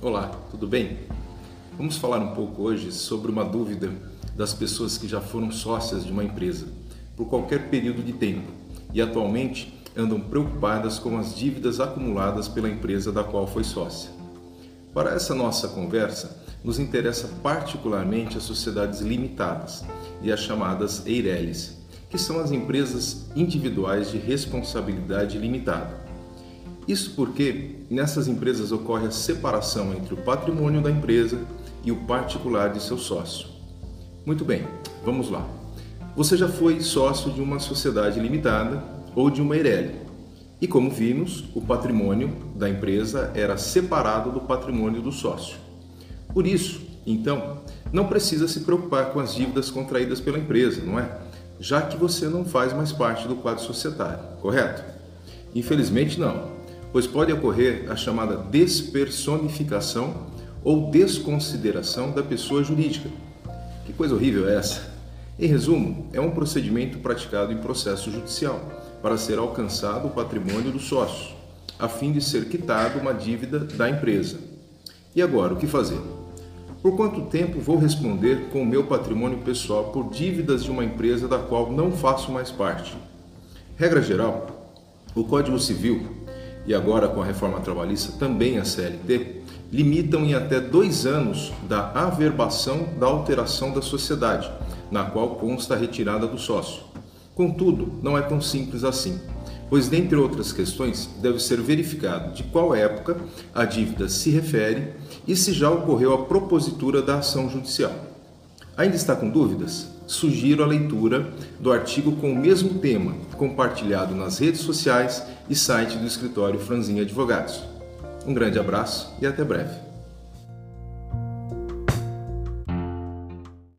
Olá, tudo bem? Vamos falar um pouco hoje sobre uma dúvida das pessoas que já foram sócias de uma empresa por qualquer período de tempo e atualmente andam preocupadas com as dívidas acumuladas pela empresa da qual foi sócia. Para essa nossa conversa, nos interessa particularmente as sociedades limitadas e as chamadas EIRELIs, que são as empresas individuais de responsabilidade limitada. Isso porque nessas empresas ocorre a separação entre o patrimônio da empresa e o particular de seu sócio. Muito bem, vamos lá. Você já foi sócio de uma sociedade limitada ou de uma EIRELI. E como vimos, o patrimônio da empresa era separado do patrimônio do sócio. Por isso, então, não precisa se preocupar com as dívidas contraídas pela empresa, não é? Já que você não faz mais parte do quadro societário, correto? Infelizmente, não pois pode ocorrer a chamada despersonificação ou desconsideração da pessoa jurídica. Que coisa horrível é essa? Em resumo, é um procedimento praticado em processo judicial para ser alcançado o patrimônio do sócio, a fim de ser quitado uma dívida da empresa. E agora, o que fazer? Por quanto tempo vou responder com o meu patrimônio pessoal por dívidas de uma empresa da qual não faço mais parte? Regra geral, o Código Civil e agora com a reforma trabalhista também a CLT, limitam em até dois anos da averbação da alteração da sociedade, na qual consta a retirada do sócio. Contudo, não é tão simples assim, pois, dentre outras questões, deve ser verificado de qual época a dívida se refere e se já ocorreu a propositura da ação judicial. Ainda está com dúvidas? Sugiro a leitura do artigo com o mesmo tema, compartilhado nas redes sociais e site do escritório Franzinha Advogados. Um grande abraço e até breve.